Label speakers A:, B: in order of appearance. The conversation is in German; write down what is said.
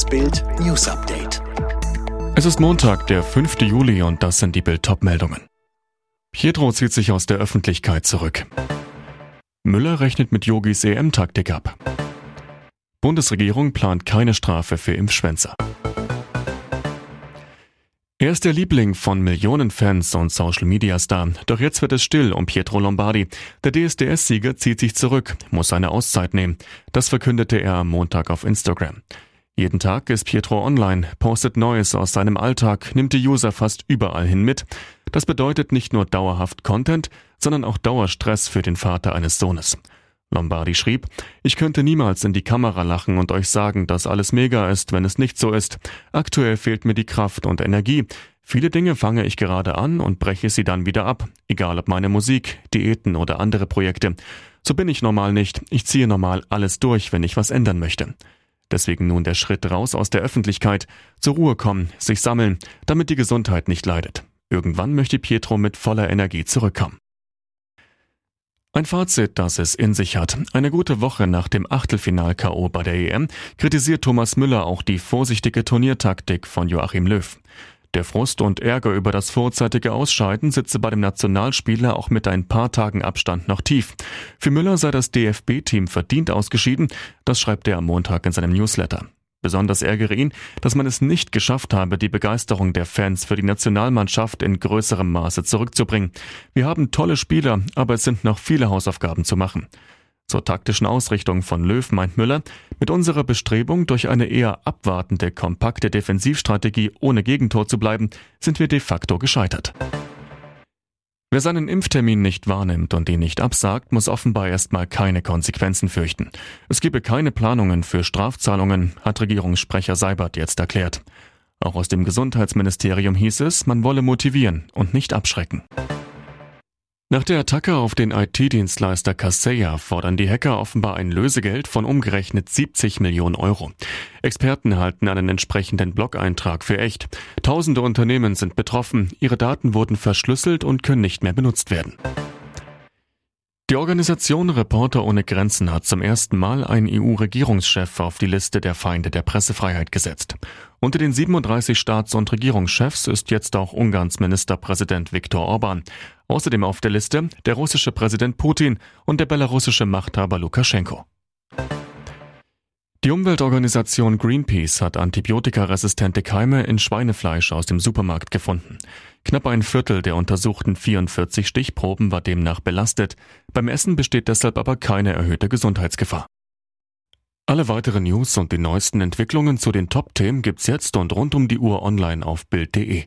A: Das Bild News Update.
B: Es ist Montag, der 5. Juli und das sind die Bild meldungen Pietro zieht sich aus der Öffentlichkeit zurück. Müller rechnet mit Yogis EM-Taktik ab. Bundesregierung plant keine Strafe für Impfschwänzer. Er ist der Liebling von Millionen Fans und Social Media Star. Doch jetzt wird es still um Pietro Lombardi. Der DSDS-Sieger zieht sich zurück, muss eine Auszeit nehmen. Das verkündete er am Montag auf Instagram. Jeden Tag ist Pietro online, postet Neues aus seinem Alltag, nimmt die User fast überall hin mit. Das bedeutet nicht nur dauerhaft Content, sondern auch Dauerstress für den Vater eines Sohnes. Lombardi schrieb, ich könnte niemals in die Kamera lachen und euch sagen, dass alles mega ist, wenn es nicht so ist. Aktuell fehlt mir die Kraft und Energie. Viele Dinge fange ich gerade an und breche sie dann wieder ab, egal ob meine Musik, Diäten oder andere Projekte. So bin ich normal nicht. Ich ziehe normal alles durch, wenn ich was ändern möchte. Deswegen nun der Schritt raus aus der Öffentlichkeit, zur Ruhe kommen, sich sammeln, damit die Gesundheit nicht leidet. Irgendwann möchte Pietro mit voller Energie zurückkommen. Ein Fazit, das es in sich hat. Eine gute Woche nach dem Achtelfinal-KO bei der EM kritisiert Thomas Müller auch die vorsichtige Turniertaktik von Joachim Löw. Der Frust und Ärger über das vorzeitige Ausscheiden sitze bei dem Nationalspieler auch mit ein paar Tagen Abstand noch tief. Für Müller sei das DFB-Team verdient ausgeschieden, das schreibt er am Montag in seinem Newsletter. Besonders ärgere ihn, dass man es nicht geschafft habe, die Begeisterung der Fans für die Nationalmannschaft in größerem Maße zurückzubringen. Wir haben tolle Spieler, aber es sind noch viele Hausaufgaben zu machen. Zur taktischen Ausrichtung von Löw meint Müller, mit unserer Bestrebung, durch eine eher abwartende, kompakte Defensivstrategie ohne Gegentor zu bleiben, sind wir de facto gescheitert. Wer seinen Impftermin nicht wahrnimmt und ihn nicht absagt, muss offenbar erstmal keine Konsequenzen fürchten. Es gebe keine Planungen für Strafzahlungen, hat Regierungssprecher Seibert jetzt erklärt. Auch aus dem Gesundheitsministerium hieß es, man wolle motivieren und nicht abschrecken. Nach der Attacke auf den IT-Dienstleister Kaseya fordern die Hacker offenbar ein Lösegeld von umgerechnet 70 Millionen Euro. Experten halten einen entsprechenden Blog-Eintrag für echt. Tausende Unternehmen sind betroffen, ihre Daten wurden verschlüsselt und können nicht mehr benutzt werden. Die Organisation Reporter ohne Grenzen hat zum ersten Mal einen EU-Regierungschef auf die Liste der Feinde der Pressefreiheit gesetzt. Unter den 37 Staats- und Regierungschefs ist jetzt auch Ungarns Ministerpräsident Viktor Orban. Außerdem auf der Liste der russische Präsident Putin und der belarussische Machthaber Lukaschenko. Die Umweltorganisation Greenpeace hat antibiotikaresistente Keime in Schweinefleisch aus dem Supermarkt gefunden. Knapp ein Viertel der untersuchten 44 Stichproben war demnach belastet. Beim Essen besteht deshalb aber keine erhöhte Gesundheitsgefahr. Alle weiteren News und die neuesten Entwicklungen zu den Top-Themen gibt's jetzt und rund um die Uhr online auf Bild.de.